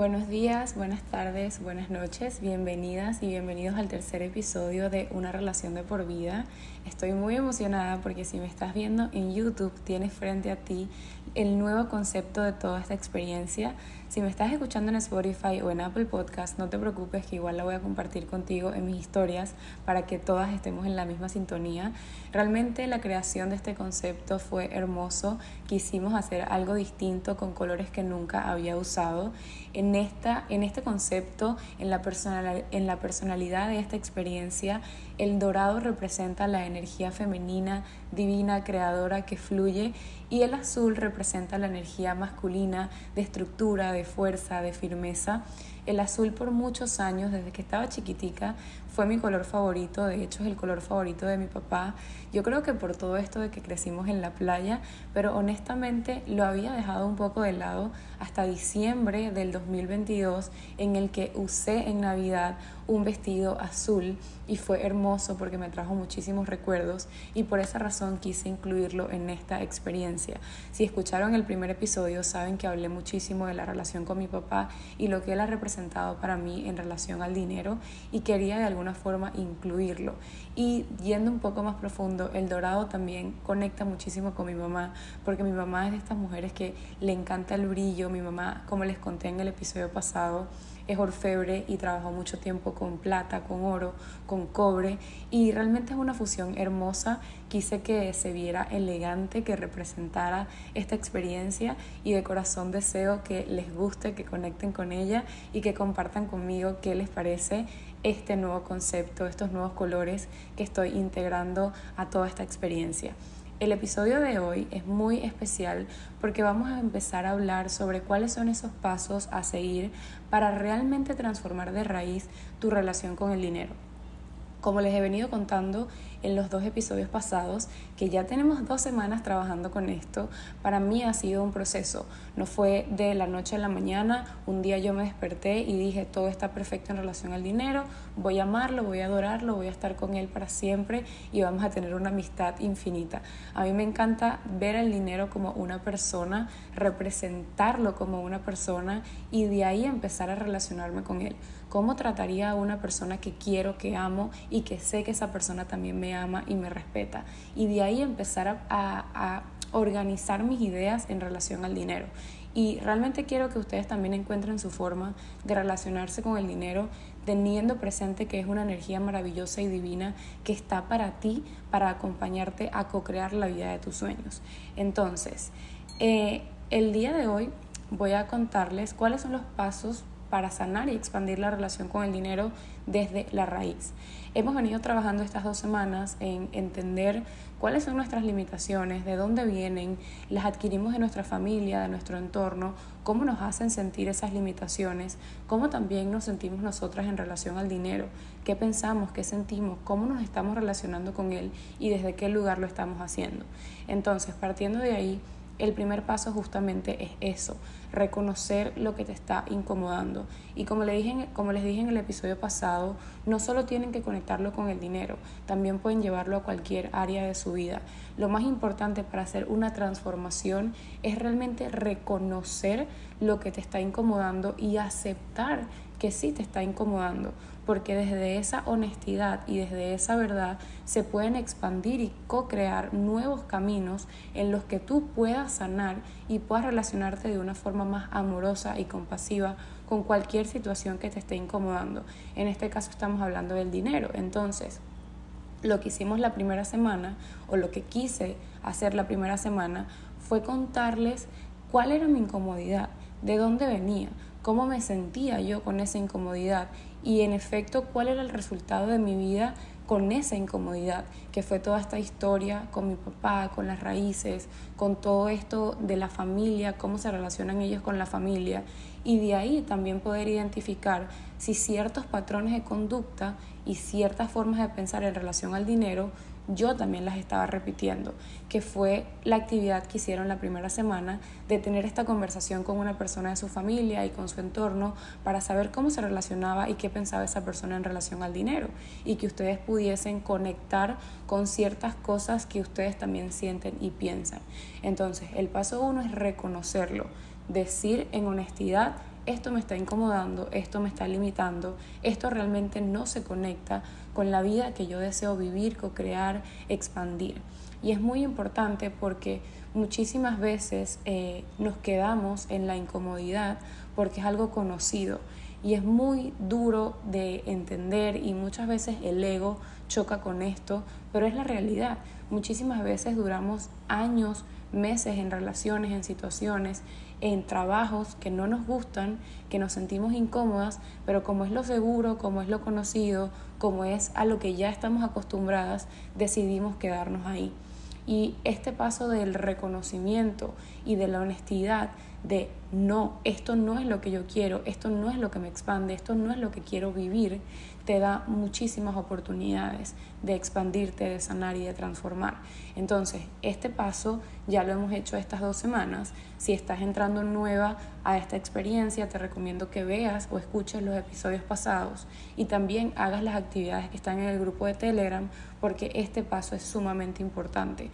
Buenos días, buenas tardes, buenas noches, bienvenidas y bienvenidos al tercer episodio de Una relación de por vida. Estoy muy emocionada porque si me estás viendo en YouTube tienes frente a ti el nuevo concepto de toda esta experiencia. Si me estás escuchando en Spotify o en Apple Podcast, no te preocupes que igual la voy a compartir contigo en mis historias para que todas estemos en la misma sintonía. Realmente la creación de este concepto fue hermoso. Quisimos hacer algo distinto con colores que nunca había usado. En, esta, en este concepto, en la, personal, en la personalidad de esta experiencia, el dorado representa la energía femenina, divina, creadora que fluye y el azul representa la energía masculina de estructura, de fuerza, de firmeza. El azul por muchos años, desde que estaba chiquitica, fue mi color favorito, de hecho es el color favorito de mi papá. Yo creo que por todo esto de que crecimos en la playa, pero honestamente lo había dejado un poco de lado hasta diciembre del 2022 en el que usé en Navidad un vestido azul y fue hermoso porque me trajo muchísimos recuerdos y por esa razón quise incluirlo en esta experiencia. Si escucharon el primer episodio saben que hablé muchísimo de la relación con mi papá y lo que él ha representado para mí en relación al dinero y quería de alguna forma incluirlo. Y yendo un poco más profundo, el dorado también conecta muchísimo con mi mamá porque mi mamá es de estas mujeres que le encanta el brillo. Mi mamá, como les conté en el episodio pasado, es orfebre y trabajó mucho tiempo con plata, con oro, con cobre y realmente es una fusión hermosa. Quise que se viera elegante, que representara esta experiencia y de corazón deseo que les guste, que conecten con ella y que compartan conmigo qué les parece este nuevo concepto, estos nuevos colores que estoy integrando a toda esta experiencia. El episodio de hoy es muy especial porque vamos a empezar a hablar sobre cuáles son esos pasos a seguir para realmente transformar de raíz tu relación con el dinero. Como les he venido contando en los dos episodios pasados, que ya tenemos dos semanas trabajando con esto, para mí ha sido un proceso. No fue de la noche a la mañana, un día yo me desperté y dije, todo está perfecto en relación al dinero, voy a amarlo, voy a adorarlo, voy a estar con él para siempre y vamos a tener una amistad infinita. A mí me encanta ver el dinero como una persona, representarlo como una persona y de ahí empezar a relacionarme con él. ¿Cómo trataría a una persona que quiero, que amo y que sé que esa persona también me ama y me respeta? Y de ahí empezar a, organizar mis ideas en relación al dinero. Y realmente quiero que ustedes también encuentren su forma de relacionarse con el dinero, teniendo presente que es una energía maravillosa y divina que está para ti, para acompañarte a co-crear la vida de tus sueños. Entonces, eh, el día de hoy voy a contarles cuáles son los pasos para sanar y expandir la relación con el dinero desde la raíz. Hemos venido trabajando estas dos semanas en entender cuáles son nuestras limitaciones, de dónde vienen, las adquirimos de nuestra familia, de nuestro entorno, cómo nos hacen sentir esas limitaciones, cómo también nos sentimos nosotras en relación al dinero, qué pensamos, qué sentimos, cómo nos estamos relacionando con él y desde qué lugar lo estamos haciendo. Entonces, partiendo de ahí, el primer paso justamente es eso, reconocer lo que te está incomodando. Y como, le dije, como les dije en el episodio pasado, no solo tienen que conectarlo con el dinero, también pueden llevarlo a cualquier área de su vida. Lo más importante para hacer una transformación es realmente reconocer lo que te está incomodando y aceptar que sí te está incomodando, porque desde esa honestidad y desde esa verdad se pueden expandir y co-crear nuevos caminos en los que tú puedas sanar y puedas relacionarte de una forma más amorosa y compasiva con cualquier situación que te esté incomodando. En este caso estamos hablando del dinero, entonces lo que hicimos la primera semana o lo que quise hacer la primera semana fue contarles cuál era mi incomodidad, de dónde venía, cómo me sentía yo con esa incomodidad y en efecto cuál era el resultado de mi vida con esa incomodidad, que fue toda esta historia con mi papá, con las raíces, con todo esto de la familia, cómo se relacionan ellos con la familia, y de ahí también poder identificar si ciertos patrones de conducta y ciertas formas de pensar en relación al dinero yo también las estaba repitiendo, que fue la actividad que hicieron la primera semana de tener esta conversación con una persona de su familia y con su entorno para saber cómo se relacionaba y qué pensaba esa persona en relación al dinero y que ustedes pudiesen conectar con ciertas cosas que ustedes también sienten y piensan. Entonces, el paso uno es reconocerlo, decir en honestidad, esto me está incomodando, esto me está limitando, esto realmente no se conecta con la vida que yo deseo vivir, co-crear, expandir. Y es muy importante porque muchísimas veces eh, nos quedamos en la incomodidad porque es algo conocido y es muy duro de entender y muchas veces el ego choca con esto, pero es la realidad. Muchísimas veces duramos años, meses en relaciones, en situaciones, en trabajos que no nos gustan, que nos sentimos incómodas, pero como es lo seguro, como es lo conocido, como es a lo que ya estamos acostumbradas, decidimos quedarnos ahí. Y este paso del reconocimiento y de la honestidad de no, esto no es lo que yo quiero, esto no es lo que me expande, esto no es lo que quiero vivir, te da muchísimas oportunidades de expandirte, de sanar y de transformar. Entonces, este paso ya lo hemos hecho estas dos semanas. Si estás entrando nueva a esta experiencia, te recomiendo que veas o escuches los episodios pasados y también hagas las actividades que están en el grupo de Telegram porque este paso es sumamente importante.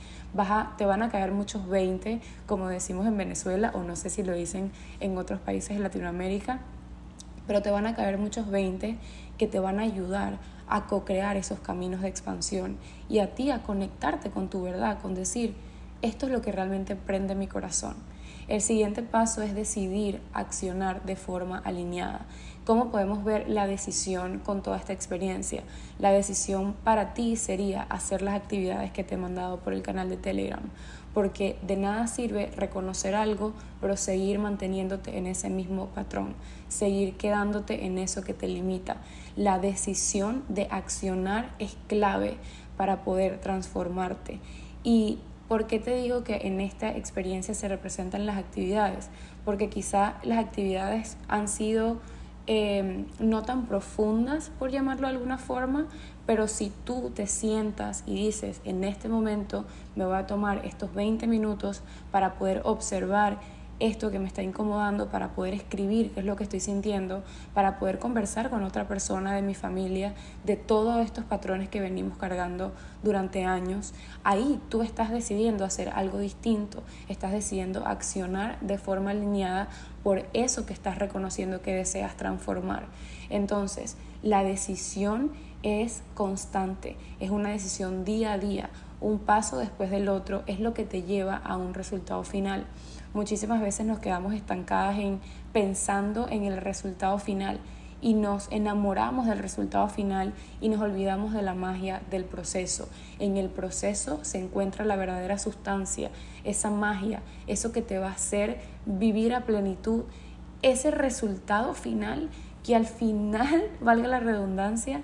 te van a caer muchos 20, como decimos en Venezuela, o no sé si lo dicen en otros países de Latinoamérica, pero te van a caer muchos 20 que te van a ayudar a co-crear esos caminos de expansión y a ti a conectarte con tu verdad, con decir, esto es lo que realmente prende mi corazón. El siguiente paso es decidir accionar de forma alineada. ¿Cómo podemos ver la decisión con toda esta experiencia? La decisión para ti sería hacer las actividades que te he mandado por el canal de Telegram porque de nada sirve reconocer algo, pero seguir manteniéndote en ese mismo patrón, seguir quedándote en eso que te limita. La decisión de accionar es clave para poder transformarte. ¿Y por qué te digo que en esta experiencia se representan las actividades? Porque quizá las actividades han sido eh, no tan profundas, por llamarlo de alguna forma, pero si tú te sientas y dices, en este momento me voy a tomar estos 20 minutos para poder observar esto que me está incomodando, para poder escribir qué es lo que estoy sintiendo, para poder conversar con otra persona de mi familia de todos estos patrones que venimos cargando durante años, ahí tú estás decidiendo hacer algo distinto, estás decidiendo accionar de forma alineada por eso que estás reconociendo que deseas transformar. Entonces, la decisión es constante, es una decisión día a día, un paso después del otro, es lo que te lleva a un resultado final. Muchísimas veces nos quedamos estancadas en pensando en el resultado final y nos enamoramos del resultado final y nos olvidamos de la magia del proceso. En el proceso se encuentra la verdadera sustancia, esa magia, eso que te va a hacer vivir a plenitud, ese resultado final que al final, valga la redundancia,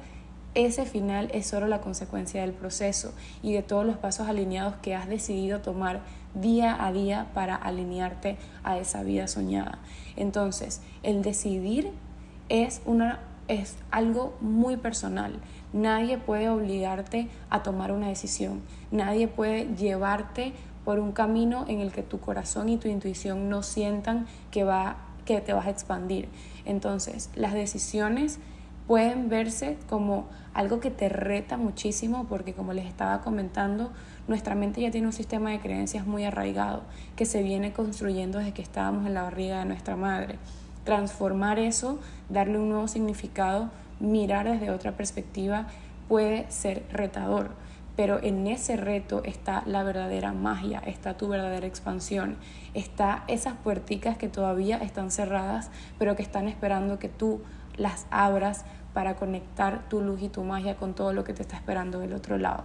ese final es solo la consecuencia del proceso y de todos los pasos alineados que has decidido tomar día a día para alinearte a esa vida soñada. Entonces, el decidir es, una, es algo muy personal. Nadie puede obligarte a tomar una decisión. Nadie puede llevarte por un camino en el que tu corazón y tu intuición no sientan que, va, que te vas a expandir. Entonces, las decisiones pueden verse como algo que te reta muchísimo porque como les estaba comentando, nuestra mente ya tiene un sistema de creencias muy arraigado que se viene construyendo desde que estábamos en la barriga de nuestra madre. Transformar eso, darle un nuevo significado, mirar desde otra perspectiva puede ser retador, pero en ese reto está la verdadera magia, está tu verdadera expansión, está esas puerticas que todavía están cerradas, pero que están esperando que tú las abras para conectar tu luz y tu magia con todo lo que te está esperando del otro lado.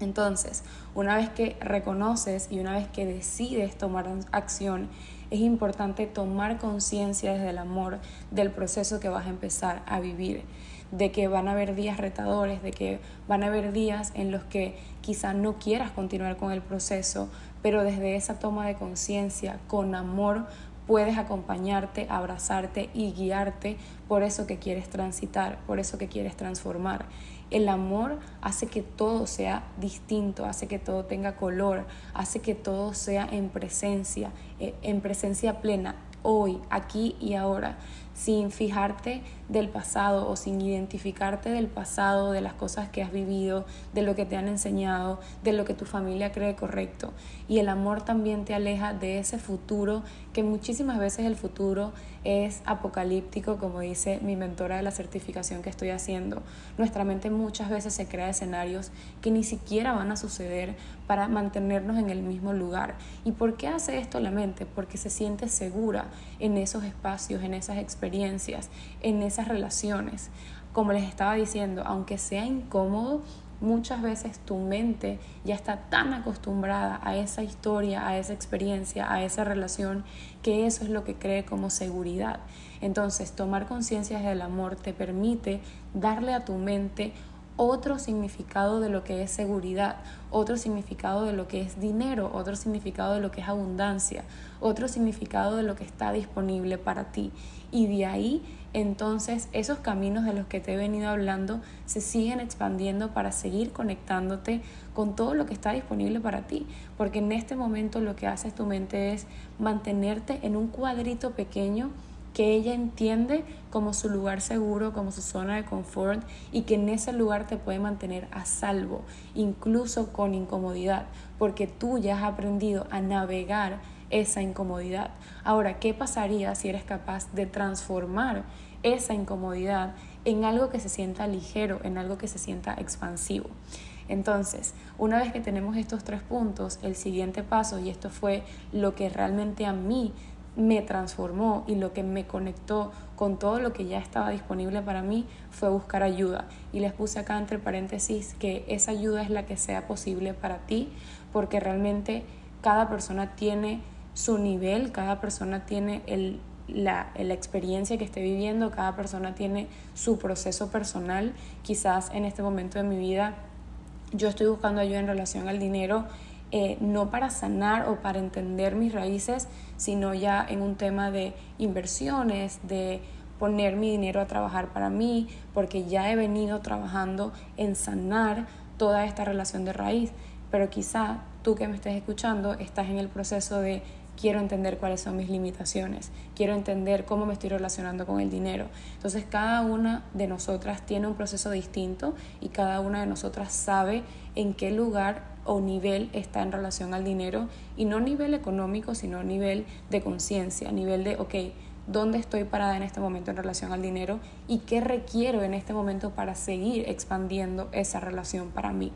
Entonces, una vez que reconoces y una vez que decides tomar acción, es importante tomar conciencia desde el amor del proceso que vas a empezar a vivir, de que van a haber días retadores, de que van a haber días en los que quizá no quieras continuar con el proceso, pero desde esa toma de conciencia, con amor, puedes acompañarte, abrazarte y guiarte por eso que quieres transitar, por eso que quieres transformar. El amor hace que todo sea distinto, hace que todo tenga color, hace que todo sea en presencia, eh, en presencia plena, hoy, aquí y ahora. sin fijarte del pasado o sin identificarte del pasado, de las cosas que has vivido, de lo que te han enseñado, de lo que tu familia cree correcto. Y el amor también te aleja de ese futuro que muchísimas veces el futuro es apocalíptico, como dice mi mentora de la certificación que estoy haciendo. Nuestra mente muchas veces se crea escenarios que ni siquiera van a suceder para mantenernos en el mismo lugar. ¿Y por qué hace esto la mente? Porque se siente segura en esos espacios, en esas experiencias, en esas relaciones. Como les estaba diciendo, aunque sea incómodo, muchas veces tu mente ya está tan acostumbrada a esa historia, a esa experiencia, a esa relación, que eso es lo que cree como seguridad. Entonces, tomar conciencia del amor te permite darle a tu mente otro significado de lo que es seguridad, otro significado de lo que es dinero, otro significado de lo que es abundancia, otro significado de lo que está disponible para ti. Y de ahí entonces esos caminos de los que te he venido hablando se siguen expandiendo para seguir conectándote con todo lo que está disponible para ti. Porque en este momento lo que hace tu mente es mantenerte en un cuadrito pequeño que ella entiende como su lugar seguro, como su zona de confort y que en ese lugar te puede mantener a salvo, incluso con incomodidad, porque tú ya has aprendido a navegar esa incomodidad. Ahora, ¿qué pasaría si eres capaz de transformar esa incomodidad en algo que se sienta ligero, en algo que se sienta expansivo? Entonces, una vez que tenemos estos tres puntos, el siguiente paso, y esto fue lo que realmente a mí me transformó y lo que me conectó con todo lo que ya estaba disponible para mí fue buscar ayuda. Y les puse acá entre paréntesis que esa ayuda es la que sea posible para ti, porque realmente cada persona tiene su nivel, cada persona tiene el, la, la, experiencia que esté viviendo, cada persona tiene su proceso personal. Quizás en este momento de mi vida yo estoy buscando ayuda en relación al dinero eh, no para sanar o para entender mis raíces, sino ya en un tema de inversiones, de poner mi dinero a trabajar para mí, porque ya he venido trabajando en sanar toda esta relación de raíz. Pero quizá tú que me estés escuchando estás en el proceso de quiero entender cuáles son mis limitaciones, quiero entender cómo me estoy relacionando con el dinero. Entonces cada una de nosotras tiene un proceso distinto y cada una de nosotras sabe en qué lugar o nivel está en relación al dinero y no nivel económico, sino nivel de conciencia, nivel de, ok, ¿dónde estoy parada en este momento en relación al dinero y qué requiero en este momento para seguir expandiendo esa relación para mí?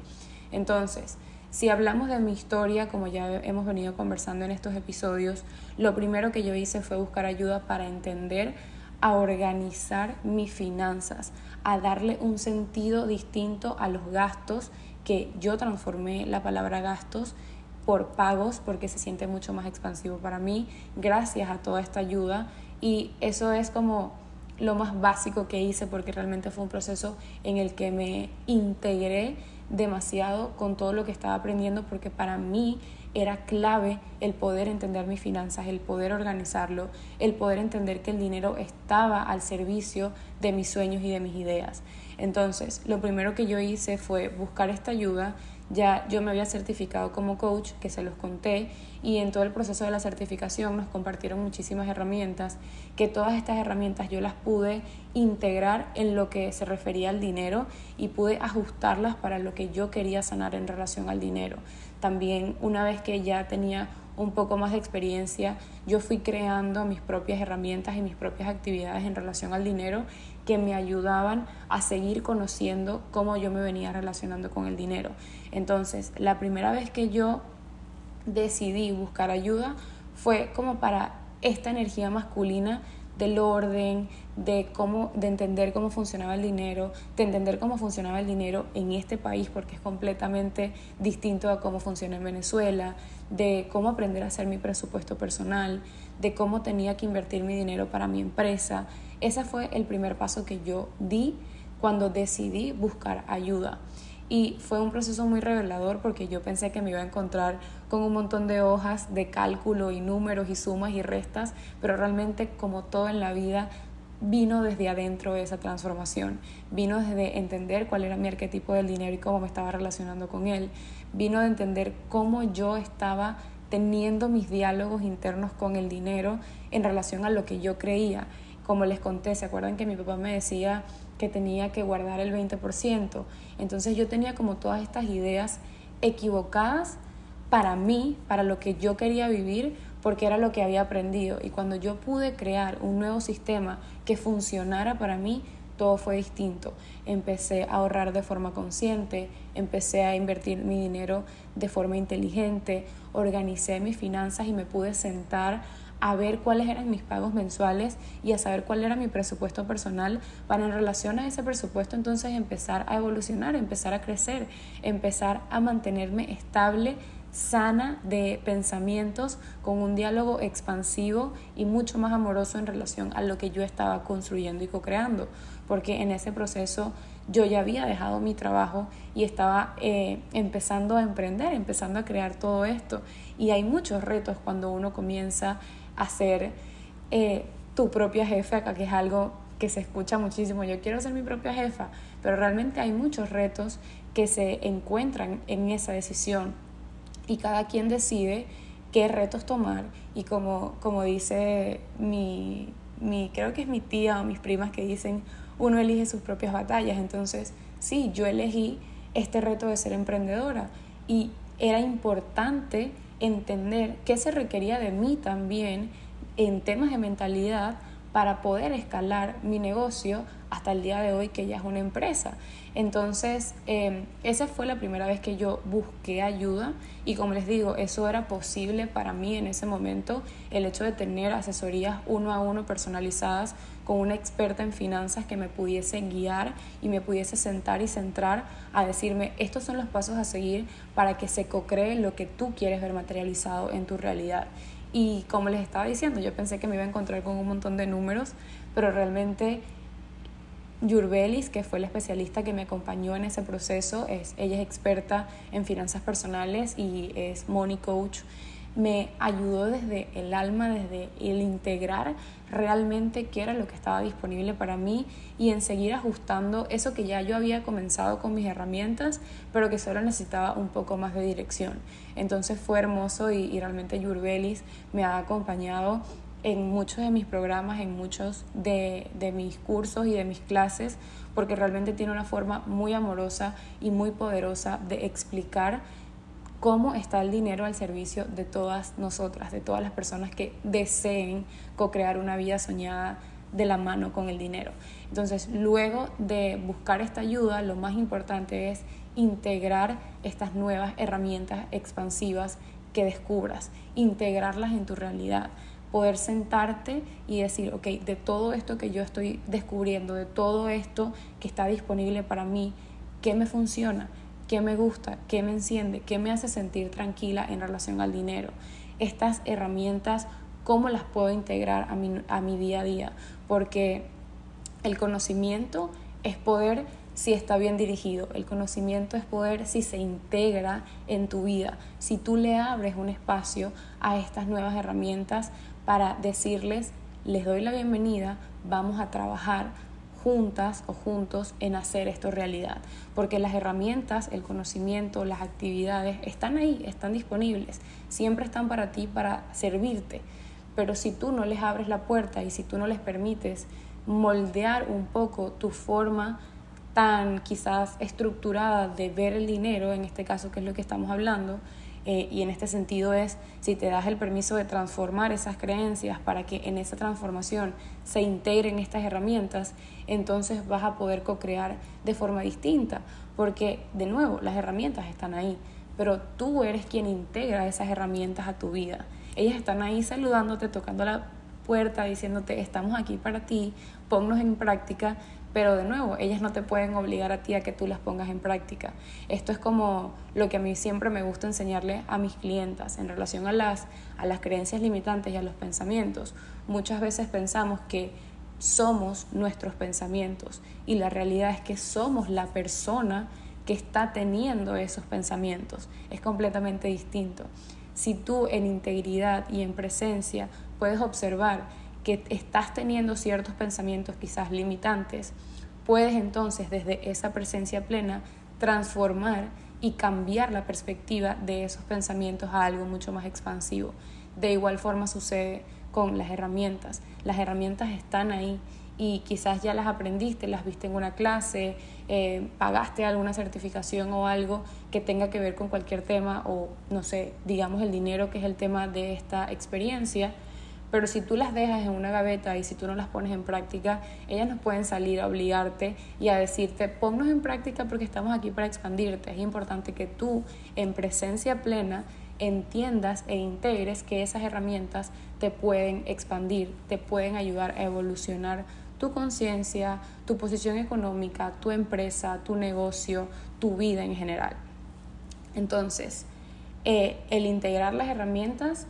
Entonces, si hablamos de mi historia, como ya hemos venido conversando en estos episodios, lo primero que yo hice fue buscar ayuda para entender a organizar mis finanzas, a darle un sentido distinto a los gastos que yo transformé la palabra gastos por pagos porque se siente mucho más expansivo para mí gracias a toda esta ayuda. Y eso es como lo más básico que hice porque realmente fue un proceso en el que me integré demasiado con todo lo que estaba aprendiendo porque para mí era clave el poder entender mis finanzas, el poder organizarlo, el poder entender que el dinero estaba al servicio de mis sueños y de mis ideas. Entonces, lo primero que yo hice fue buscar esta ayuda. Ya yo me había certificado como coach, que se los conté, y en todo el proceso de la certificación nos compartieron muchísimas herramientas, que todas estas herramientas yo las pude integrar en lo que se refería al dinero y pude ajustarlas para lo que yo quería sanar en relación al dinero. También una vez que ya tenía un poco más de experiencia, yo fui creando mis propias herramientas y mis propias actividades en relación al dinero que me ayudaban a seguir conociendo cómo yo me venía relacionando con el dinero. Entonces, la primera vez que yo decidí buscar ayuda fue como para esta energía masculina del orden, de cómo, de entender cómo funcionaba el dinero, de entender cómo funcionaba el dinero en este país, porque es completamente distinto a cómo funciona en Venezuela, de cómo aprender a hacer mi presupuesto personal, de cómo tenía que invertir mi dinero para mi empresa. Ese fue el primer paso que yo di cuando decidí buscar ayuda y fue un proceso muy revelador porque yo pensé que me iba a encontrar con un montón de hojas de cálculo y números y sumas y restas, pero realmente como todo en la vida vino desde adentro esa transformación, vino desde entender cuál era mi arquetipo del dinero y cómo me estaba relacionando con él, vino de entender cómo yo estaba teniendo mis diálogos internos con el dinero en relación a lo que yo creía. Como les conté, ¿se acuerdan que mi papá me decía que tenía que guardar el 20%? Entonces yo tenía como todas estas ideas equivocadas para mí, para lo que yo quería vivir, porque era lo que había aprendido. Y cuando yo pude crear un nuevo sistema que funcionara para mí, todo fue distinto. Empecé a ahorrar de forma consciente, empecé a invertir mi dinero de forma inteligente, organicé mis finanzas y me pude sentar a ver cuáles eran mis pagos mensuales y a saber cuál era mi presupuesto personal para en relación a ese presupuesto entonces empezar a evolucionar, empezar a crecer, empezar a mantenerme estable sana de pensamientos, con un diálogo expansivo y mucho más amoroso en relación a lo que yo estaba construyendo y co-creando, porque en ese proceso yo ya había dejado mi trabajo y estaba eh, empezando a emprender, empezando a crear todo esto. Y hay muchos retos cuando uno comienza a ser eh, tu propia jefa, acá que es algo que se escucha muchísimo, yo quiero ser mi propia jefa, pero realmente hay muchos retos que se encuentran en esa decisión. Y cada quien decide qué retos tomar. Y como, como dice mi, mi, creo que es mi tía o mis primas que dicen, uno elige sus propias batallas, entonces sí, yo elegí este reto de ser emprendedora. Y era importante entender qué se requería de mí también en temas de mentalidad para poder escalar mi negocio hasta el día de hoy que ya es una empresa. Entonces, em, esa fue la primera vez que yo busqué ayuda y como les digo, eso era posible para mí en ese momento, el hecho de tener asesorías uno a uno personalizadas con una experta en finanzas que me pudiese guiar y me pudiese sentar y centrar a decirme, estos son los pasos a seguir para que se co-cree lo que tú quieres ver materializado en tu realidad. Y como les estaba diciendo, yo pensé que me iba a encontrar con un montón de números, pero realmente Yurbelis, que fue la especialista que me acompañó en ese proceso, es, ella es experta en finanzas personales y es money coach, me ayudó desde el alma, desde el integrar realmente qué era lo que estaba disponible para mí y en seguir ajustando eso que ya yo había comenzado con mis herramientas, pero que solo necesitaba un poco más de dirección. Entonces fue hermoso y, y realmente Yurbelis me ha acompañado en muchos de mis programas, en muchos de, de, mis cursos y de mis clases, porque realmente tiene una forma muy amorosa y muy poderosa de explicar cómo está el dinero al servicio de todas nosotras, de todas las personas que deseen co-crear una vida soñada de la mano con el dinero. Entonces, luego de buscar esta ayuda, lo más importante es integrar estas nuevas herramientas expansivas que descubras, integrarlas en tu realidad poder sentarte y decir, ok, de todo esto que yo estoy descubriendo, de todo esto que está disponible para mí, ¿qué me funciona? ¿Qué me gusta? ¿Qué me enciende? ¿Qué me hace sentir tranquila en relación al dinero? Estas herramientas, ¿cómo las puedo integrar a mi, a mi día a día? Porque el conocimiento es poder si está bien dirigido. El conocimiento es poder si se integra en tu vida, si tú le abres un espacio a estas nuevas herramientas para decirles, les doy la bienvenida, vamos a trabajar juntas o juntos en hacer esto realidad. Porque las herramientas, el conocimiento, las actividades están ahí, están disponibles, siempre están para ti, para servirte. Pero si tú no les abres la puerta y si tú no les permites moldear un poco tu forma tan quizás estructurada de ver el dinero, en este caso que es lo que estamos hablando, eh, y en este sentido es si te das el permiso de transformar esas creencias para que en esa transformación se integren estas herramientas, entonces vas a poder co-crear de forma distinta, porque de nuevo las herramientas están ahí, pero tú eres quien integra esas herramientas a tu vida. Ellas están ahí saludándote, tocando la puerta, diciéndote estamos aquí para ti, ponnos en práctica, pero de nuevo, ellas no te pueden obligar a ti a que tú las pongas en práctica. Esto es como lo que a mí siempre me gusta enseñarle a mis clientas en relación a las, a las creencias limitantes y a los pensamientos. Muchas veces pensamos que somos nuestros pensamientos y la realidad es que somos la persona que está teniendo esos pensamientos. Es completamente distinto. Si tú en integridad y en presencia puedes observar que estás teniendo ciertos pensamientos quizás limitantes, puedes entonces desde esa presencia plena transformar y cambiar la perspectiva de esos pensamientos a algo mucho más expansivo. De igual forma sucede con las herramientas. Las herramientas están ahí y quizás ya las aprendiste, las viste en una clase, eh, pagaste alguna certificación o algo que tenga que ver con cualquier tema o no sé, digamos el dinero que es el tema de esta experiencia. Pero si tú las dejas en una gaveta y si tú no las pones en práctica, ellas nos pueden salir a obligarte y a decirte, ponnos en práctica porque estamos aquí para expandirte. Es importante que tú en presencia plena entiendas e integres que esas herramientas te pueden expandir, te pueden ayudar a evolucionar tu conciencia, tu posición económica, tu empresa, tu negocio, tu vida en general. Entonces, eh, el integrar las herramientas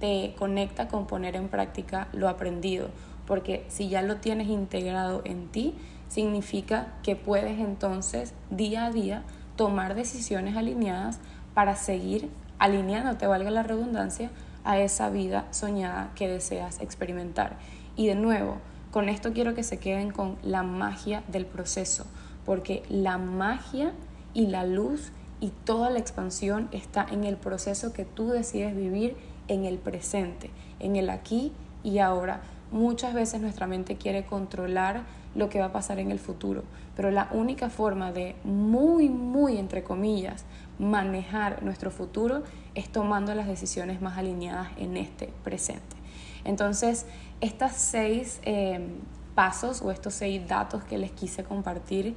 te conecta con poner en práctica lo aprendido, porque si ya lo tienes integrado en ti, significa que puedes entonces día a día tomar decisiones alineadas para seguir alineándote, valga la redundancia, a esa vida soñada que deseas experimentar. Y de nuevo, con esto quiero que se queden con la magia del proceso, porque la magia y la luz y toda la expansión está en el proceso que tú decides vivir en el presente, en el aquí y ahora. Muchas veces nuestra mente quiere controlar lo que va a pasar en el futuro, pero la única forma de muy, muy, entre comillas, manejar nuestro futuro es tomando las decisiones más alineadas en este presente. Entonces, estas seis eh, pasos o estos seis datos que les quise compartir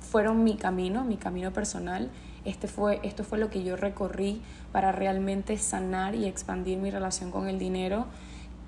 fueron mi camino, mi camino personal. Este fue, esto fue lo que yo recorrí para realmente sanar y expandir mi relación con el dinero.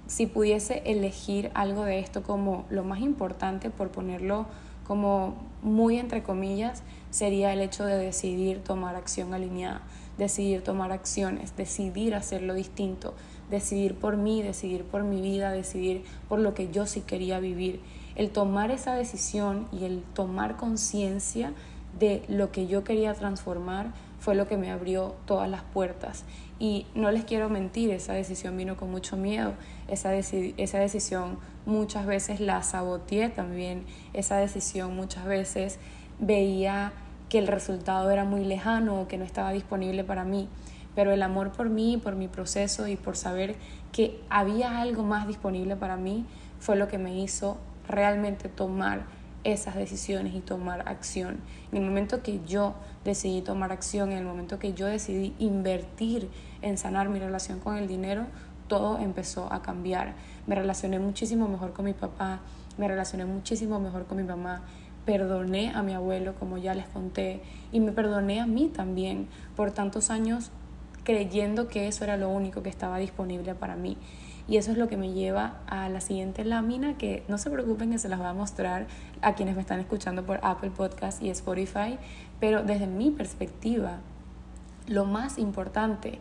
Si pudiese elegir algo de esto como lo más importante, por ponerlo como muy entre comillas, sería el hecho de decidir tomar acción alineada, decidir tomar acciones, decidir hacerlo distinto, decidir por mí, decidir por mi vida, decidir por lo que yo sí quería vivir. El tomar esa decisión y el tomar conciencia de lo que yo quería transformar fue lo que me abrió todas las puertas. Y no les quiero mentir, esa decisión vino con mucho miedo, esa, esa decisión muchas veces la saboteé también, esa decisión muchas veces veía que el resultado era muy lejano o que no estaba disponible para mí. Pero el amor por mí, por mi proceso y por saber que había algo más disponible para mí fue lo que me hizo realmente tomar esas decisiones y tomar acción. En el momento que yo decidí tomar acción, en el momento que yo decidí invertir en sanar mi relación con el dinero, todo empezó a cambiar. Me relacioné muchísimo mejor con mi papá, me relacioné muchísimo mejor con mi mamá, perdoné a mi abuelo, como ya les conté, y me perdoné a mí también por tantos años creyendo que eso era lo único que estaba disponible para mí. Y eso es lo que me lleva a la siguiente lámina que no se preocupen que se las voy a mostrar a quienes me están escuchando por Apple Podcast y Spotify, pero desde mi perspectiva, lo más importante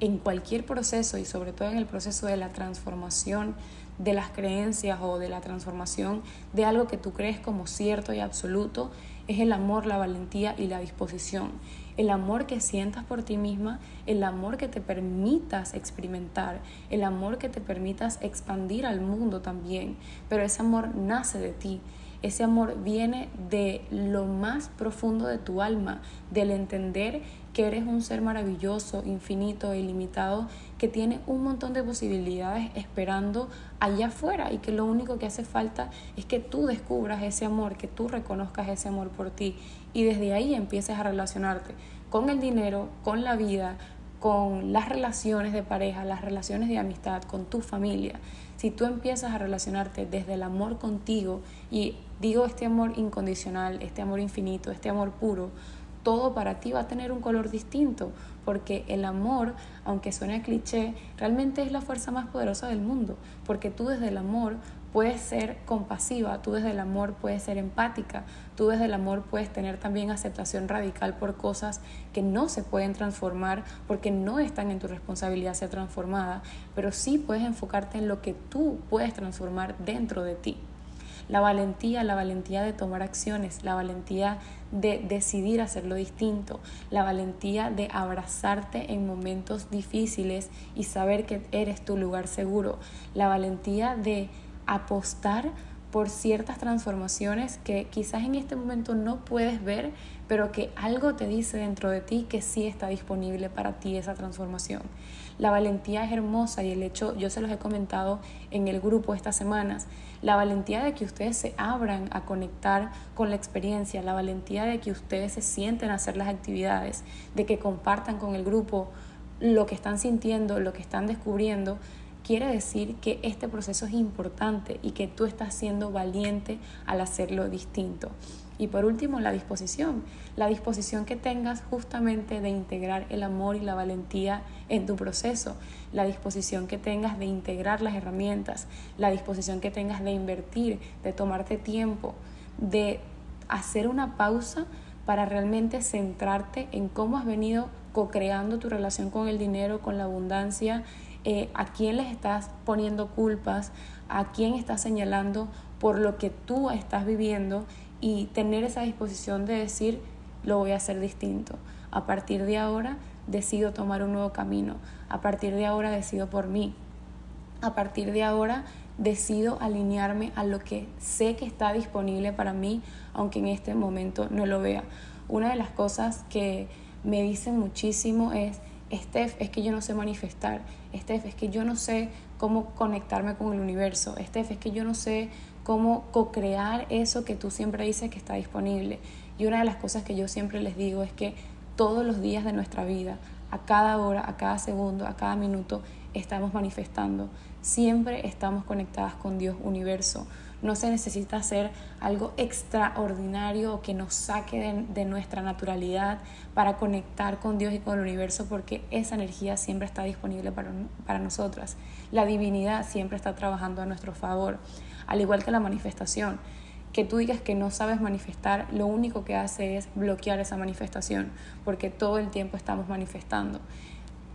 en cualquier proceso y sobre todo en el proceso de la transformación de las creencias o de la transformación de algo que tú crees como cierto y absoluto es el amor, la valentía y la disposición el amor que sientas por ti misma, el amor que te permitas experimentar, el amor que te permitas expandir al mundo también, pero ese amor nace de ti. Ese amor viene de lo más profundo de tu alma, del entender que eres un ser maravilloso, infinito, ilimitado, que tiene un montón de posibilidades esperando allá afuera y que lo único que hace falta es que tú descubras ese amor, que tú reconozcas ese amor por ti y desde ahí empieces a relacionarte con el dinero, con la vida, con las relaciones de pareja, las relaciones de amistad, con tu familia. Si tú empiezas a relacionarte desde el amor contigo y digo este amor incondicional, este amor infinito, este amor puro, todo para ti va a tener un color distinto, porque el amor, aunque suene cliché, realmente es la fuerza más poderosa del mundo, porque tú desde el amor puedes ser compasiva, tú desde el amor puedes ser empática, tú desde el amor puedes tener también aceptación radical por cosas que no se pueden transformar porque no están en tu responsabilidad ser transformada, pero sí puedes enfocarte en lo que tú puedes transformar dentro de ti. La valentía, la valentía de tomar acciones, la valentía de decidir hacerlo distinto, la valentía de abrazarte en momentos difíciles y saber que eres tu lugar seguro, la valentía de apostar por ciertas transformaciones que quizás en este momento no puedes ver, pero que algo te dice dentro de ti que sí está disponible para ti esa transformación. La valentía es hermosa y el hecho, yo se los he comentado en el grupo estas semanas, la valentía de que ustedes se abran a conectar con la experiencia, la valentía de que ustedes se sienten a hacer las actividades, de que compartan con el grupo lo que están sintiendo, lo que están descubriendo, quiere decir que este proceso es importante y que tú estás siendo valiente al hacerlo distinto. Y por último, la disposición. La disposición que tengas justamente de integrar el amor y la valentía en tu proceso. La disposición que tengas de integrar las herramientas. La disposición que tengas de invertir, de tomarte tiempo, de hacer una pausa para realmente centrarte en cómo has venido co-creando tu relación con el dinero, con la abundancia, eh, a quién les estás poniendo culpas, a quién estás señalando por lo que tú estás viviendo y tener esa disposición de decir, lo voy a hacer distinto. A partir de ahora decido tomar un nuevo camino. A partir de ahora decido por mí. A partir de ahora decido alinearme a lo que sé que está disponible para mí, aunque en este momento no lo vea. Una de las cosas que me dicen muchísimo es, Steph, es que yo no sé manifestar. Steph, es que yo no sé cómo conectarme con el universo. Steph, es que yo no sé cómo co-crear eso que tú siempre dices que está disponible. Y una de las cosas que yo siempre les digo es que todos los días de nuestra vida, a cada hora, a cada segundo, a cada minuto, estamos manifestando. Siempre estamos conectadas con Dios universo. No se necesita hacer algo extraordinario o que nos saque de, nuestra naturalidad para conectar con Dios y con el universo porque esa energía siempre está disponible para, para nosotras. La divinidad siempre está trabajando a nuestro favor al igual que la manifestación. Que tú digas que no sabes manifestar, lo único que hace es bloquear esa manifestación, porque todo el tiempo estamos manifestando.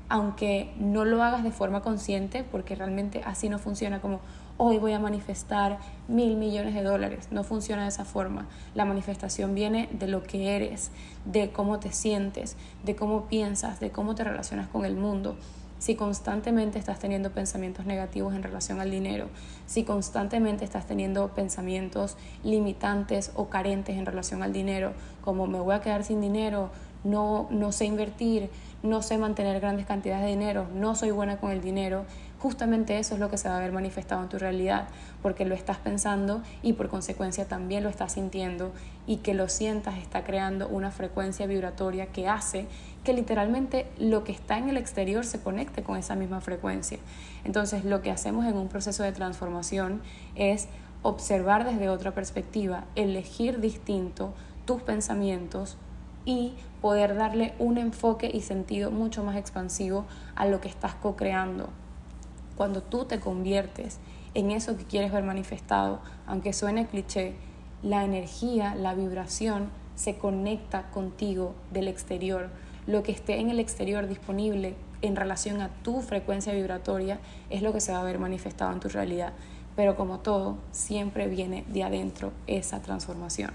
Aunque no lo hagas de forma consciente, porque realmente así no funciona como hoy voy a manifestar mil millones de dólares. No funciona de esa forma. La manifestación viene de lo que eres, de cómo te sientes, de cómo piensas, de cómo te relacionas con el mundo si constantemente estás teniendo pensamientos negativos en relación al dinero, si constantemente estás teniendo pensamientos limitantes o carentes en relación al dinero, como me voy a quedar sin dinero, no, no sé invertir, no sé mantener grandes cantidades de dinero, no soy buena con el dinero, justamente eso es lo que se va a ver manifestado en tu realidad, porque lo estás pensando y por consecuencia también lo estás sintiendo y que lo sientas está creando una frecuencia vibratoria que hace que literalmente lo que está en el exterior se conecte con esa misma frecuencia. Entonces lo que hacemos en un proceso de transformación es observar desde otra perspectiva, elegir distinto tus pensamientos, y poder darle un enfoque y sentido mucho más expansivo a lo que estás co-creando. Cuando tú te conviertes en eso que quieres ver manifestado, aunque suene cliché, la energía, la vibración se conecta contigo del exterior. Lo que esté en el exterior disponible en relación a tu frecuencia vibratoria es lo que se va a ver manifestado en tu realidad. Pero como todo, siempre viene de adentro esa transformación.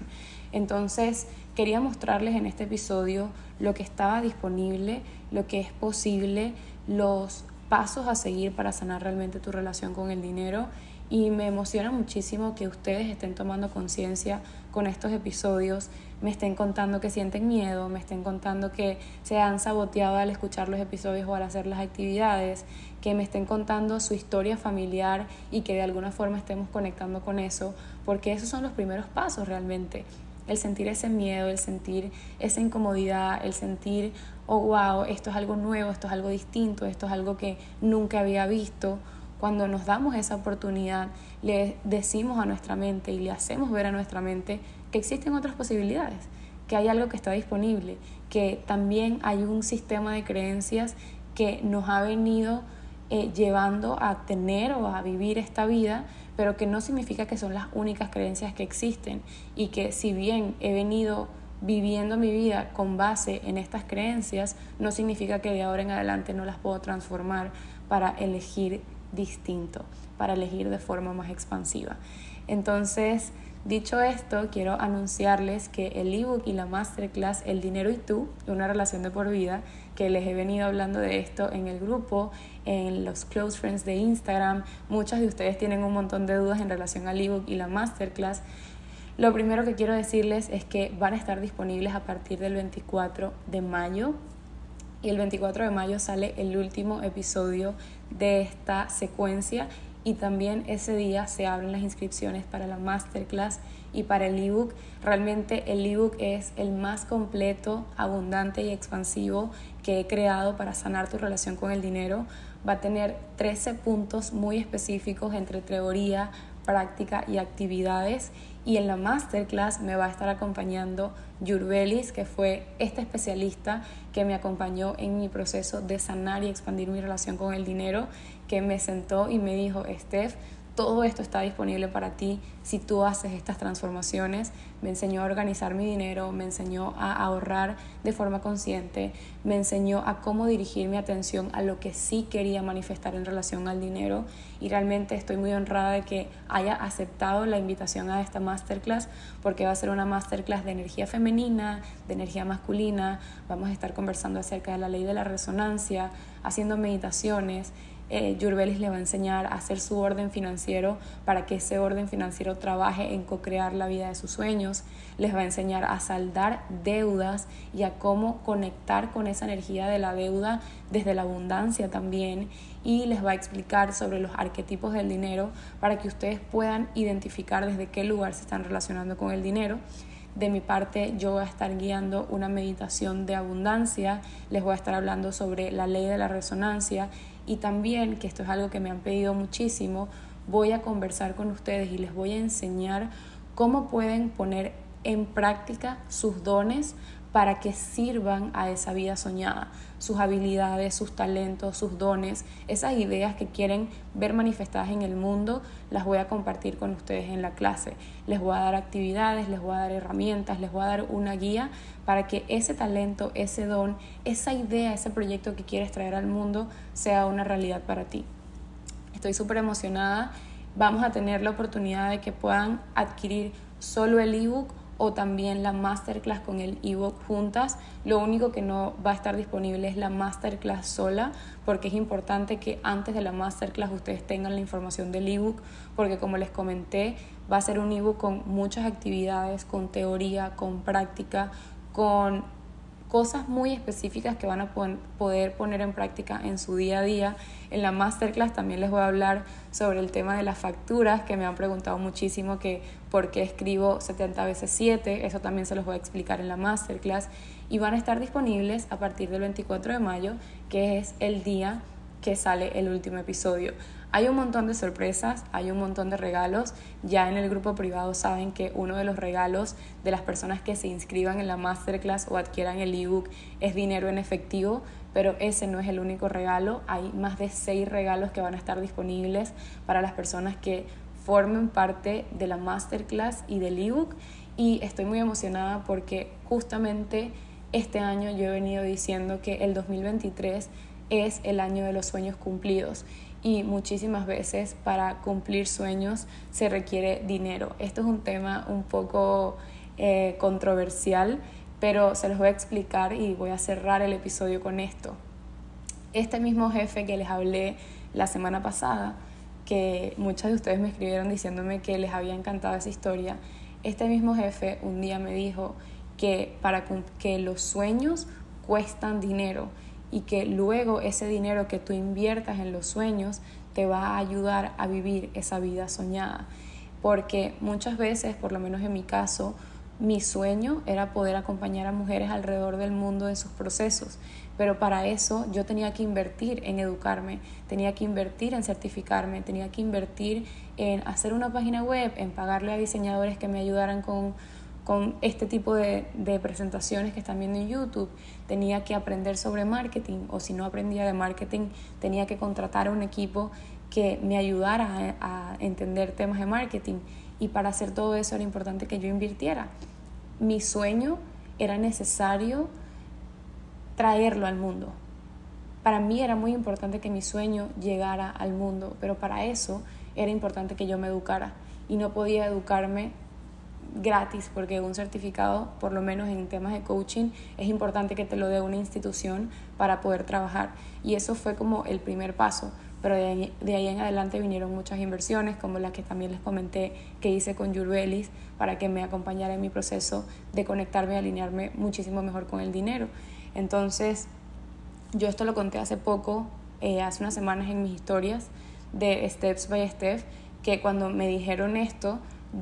Entonces, quería mostrarles en este episodio lo que estaba disponible, lo que es posible, los pasos a seguir para sanar realmente tu relación con el dinero y me emociona muchísimo que ustedes estén tomando conciencia con estos episodios, me estén contando que sienten miedo, me estén contando que se han saboteado al escuchar los episodios o al hacer las actividades, que me estén contando su historia familiar y que de alguna forma estemos conectando con eso, porque esos son los primeros pasos realmente el sentir ese miedo, el sentir esa incomodidad, el sentir, oh, wow, esto es algo nuevo, esto es algo distinto, esto es algo que nunca había visto. Cuando nos damos esa oportunidad, le decimos a nuestra mente y le hacemos ver a nuestra mente que existen otras posibilidades, que hay algo que está disponible, que también hay un sistema de creencias que nos ha venido eh, llevando a tener o a vivir esta vida pero que no significa que son las únicas creencias que existen y que si bien he venido viviendo mi vida con base en estas creencias, no significa que de ahora en adelante no las puedo transformar para elegir distinto, para elegir de forma más expansiva. Entonces, Dicho esto, quiero anunciarles que el ebook y la masterclass El dinero y tú, una relación de por vida, que les he venido hablando de esto en el grupo, en los close friends de Instagram, muchas de ustedes tienen un montón de dudas en relación al ebook y la masterclass. Lo primero que quiero decirles es que van a estar disponibles a partir del 24 de mayo y el 24 de mayo sale el último episodio de esta secuencia y también ese día se abren las inscripciones para la masterclass y para el ebook. Realmente el ebook es el más completo, abundante y expansivo que he creado para sanar tu relación con el dinero. Va a tener 13 puntos muy específicos entre teoría, práctica y actividades. Y en la masterclass me va a estar acompañando Yurbelis, que fue este especialista que me acompañó en mi proceso de sanar y expandir mi relación con el dinero que me sentó y me dijo, Steph, todo esto está disponible para ti si tú haces estas transformaciones. Me enseñó a organizar mi dinero, me enseñó a ahorrar de forma consciente, me enseñó a cómo dirigir mi atención a lo que sí quería manifestar en relación al dinero y realmente estoy muy honrada de que haya aceptado la invitación a esta masterclass porque va a ser una masterclass de energía femenina, de energía masculina, vamos a estar conversando acerca de la ley de la resonancia, haciendo meditaciones eh, Yurbelis le va a enseñar a hacer su orden financiero para que ese orden financiero trabaje en co-crear la vida de sus sueños. Les va a enseñar a saldar deudas y a cómo conectar con esa energía de la deuda desde la abundancia también. Y les va a explicar sobre los arquetipos del dinero para que ustedes puedan identificar desde qué lugar se están relacionando con el dinero. De mi parte, yo voy a estar guiando una meditación de abundancia, les voy a estar hablando sobre la ley de la resonancia y también, que esto es algo que me han pedido muchísimo, voy a conversar con ustedes y les voy a enseñar cómo pueden poner en práctica sus dones para que sirvan a esa vida soñada, sus habilidades, sus talentos, sus dones, esas ideas que quieren ver manifestadas en el mundo, las voy a compartir con ustedes en la clase. Les voy a dar actividades, les voy a dar herramientas, les voy a dar una guía para que ese talento, ese don, esa idea, ese proyecto que quieres traer al mundo sea una realidad para ti. Estoy súper emocionada. Vamos a tener la oportunidad de que puedan adquirir solo el ebook o también la masterclass con el ebook juntas. Lo único que no va a estar disponible es la masterclass sola, porque es importante que antes de la masterclass ustedes tengan la información del ebook, porque como les comenté, va a ser un ebook con muchas actividades, con teoría, con práctica, con cosas muy específicas que van a poder poner en práctica en su día a día. En la masterclass también les voy a hablar sobre el tema de las facturas, que me han preguntado muchísimo que por qué escribo 70 veces 7, eso también se los voy a explicar en la masterclass y van a estar disponibles a partir del 24 de mayo, que es el día que sale el último episodio. Hay un montón de sorpresas, hay un montón de regalos. Ya en el grupo privado saben que uno de los regalos de las personas que se inscriban en la masterclass o adquieran el ebook es dinero en efectivo, pero ese no es el único regalo. Hay más de seis regalos que van a estar disponibles para las personas que formen parte de la masterclass y del ebook. Y estoy muy emocionada porque justamente este año yo he venido diciendo que el 2023 es el año de los sueños cumplidos y muchísimas veces para cumplir sueños se requiere dinero. Esto es un tema un poco eh, controversial, pero se los voy a explicar y voy a cerrar el episodio con esto. Este mismo jefe que les hablé la semana pasada, que muchas de ustedes me escribieron diciéndome que les había encantado esa historia, este mismo jefe un día me dijo que para que los sueños cuestan dinero y que luego ese dinero que tú inviertas en los sueños te va a ayudar a vivir esa vida soñada. Porque muchas veces, por lo menos en mi caso, mi sueño era poder acompañar a mujeres alrededor del mundo en sus procesos, pero para eso yo tenía que invertir en educarme, tenía que invertir en certificarme, tenía que invertir en hacer una página web, en pagarle a diseñadores que me ayudaran con con este tipo de, presentaciones que están viendo en YouTube, tenía que aprender sobre marketing o si no aprendía de marketing, tenía que contratar a un equipo que me ayudara a, entender temas de marketing y para hacer todo eso era importante que yo invirtiera. Mi sueño era necesario traerlo al mundo. Para mí era muy importante que mi sueño llegara al mundo, pero para eso era importante que yo me educara y no podía educarme gratis, porque un certificado, por lo menos en temas de coaching, es importante que te lo dé una institución para poder trabajar. Y eso fue como el primer paso. Pero de ahí, de ahí en adelante vinieron muchas inversiones, como las que también les comenté que hice con Jurbelis, para que me acompañara en mi proceso de conectarme y alinearme muchísimo mejor con el dinero. Entonces, yo esto lo conté hace poco, eh, hace unas semanas en mis historias de Steps by Step, que cuando me dijeron esto,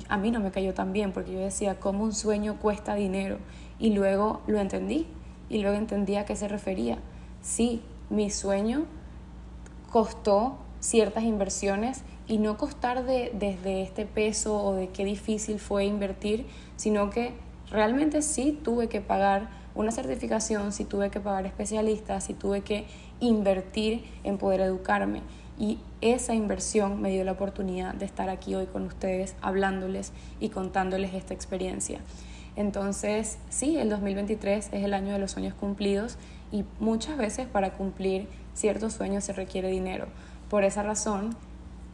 a mí no me cayó tan bien porque yo decía, ¿cómo un sueño cuesta dinero? Y luego lo entendí y luego entendí a qué se refería. Sí, mi sueño costó ciertas inversiones y no costar de, desde este peso o de qué difícil fue invertir, sino que realmente sí tuve que pagar una certificación, sí tuve que pagar especialistas, sí tuve que invertir en poder educarme. Y esa inversión me dio la oportunidad de estar aquí hoy con ustedes, hablándoles y contándoles esta experiencia. Entonces, sí, el 2023 es el año de los sueños cumplidos y muchas veces para cumplir ciertos sueños se requiere dinero. Por esa razón,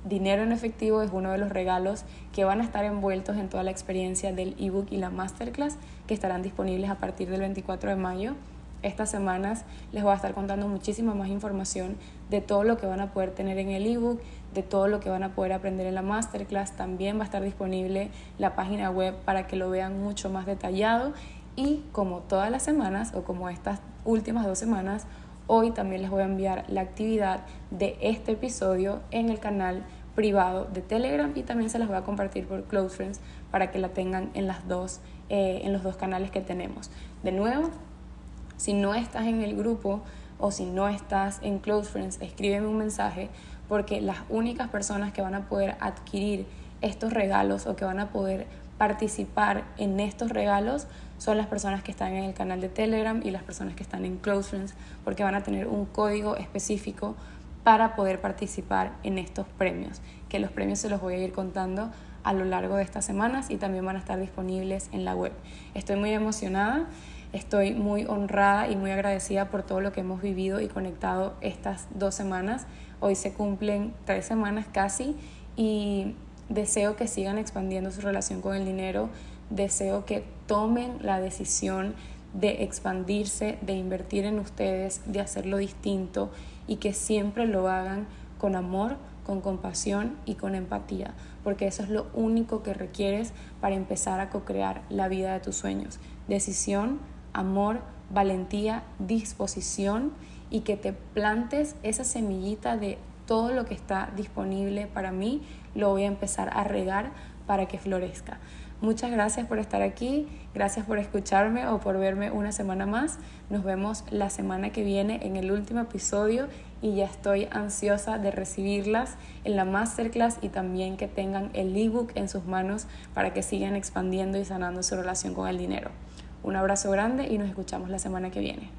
dinero en efectivo es uno de los regalos que van a estar envueltos en toda la experiencia del ebook y la masterclass que estarán disponibles a partir del 24 de mayo estas semanas les voy a estar contando muchísima más información de todo lo que van a poder tener en el ebook, de todo lo que van a poder aprender en la masterclass. También va a estar disponible la página web para que lo vean mucho más detallado. Y como todas las semanas o como estas últimas dos semanas, hoy también les voy a enviar la actividad de este episodio en el canal privado de Telegram y también se las voy a compartir por Close Friends para que la tengan en, las dos, eh, en los dos canales que tenemos. De nuevo, si no estás en el grupo o si no estás en Close Friends, escríbeme un mensaje porque las únicas personas que van a poder adquirir estos regalos o que van a poder participar en estos regalos son las personas que están en el canal de Telegram y las personas que están en Close Friends porque van a tener un código específico para poder participar en estos premios, que los premios se los voy a ir contando a lo largo de estas semanas y también van a estar disponibles en la web. Estoy muy emocionada. Estoy muy honrada y muy agradecida por todo lo que hemos vivido y conectado estas dos semanas. Hoy se cumplen tres semanas casi y deseo que sigan expandiendo su relación con el dinero. Deseo que tomen la decisión de expandirse, de invertir en ustedes, de hacerlo distinto y que siempre lo hagan con amor, con compasión y con empatía, porque eso es lo único que requieres para empezar a co-crear la vida de tus sueños. Decisión, amor, valentía, disposición y que te plantes esa semillita de todo lo que está disponible para mí, lo voy a empezar a regar para que florezca. Muchas gracias por estar aquí, gracias por escucharme o por verme una semana más. Nos vemos la semana que viene en el último episodio y ya estoy ansiosa de recibirlas en la masterclass y también que tengan el ebook en sus manos para que sigan expandiendo y sanando su relación con el dinero. Un abrazo grande y nos escuchamos la semana que viene.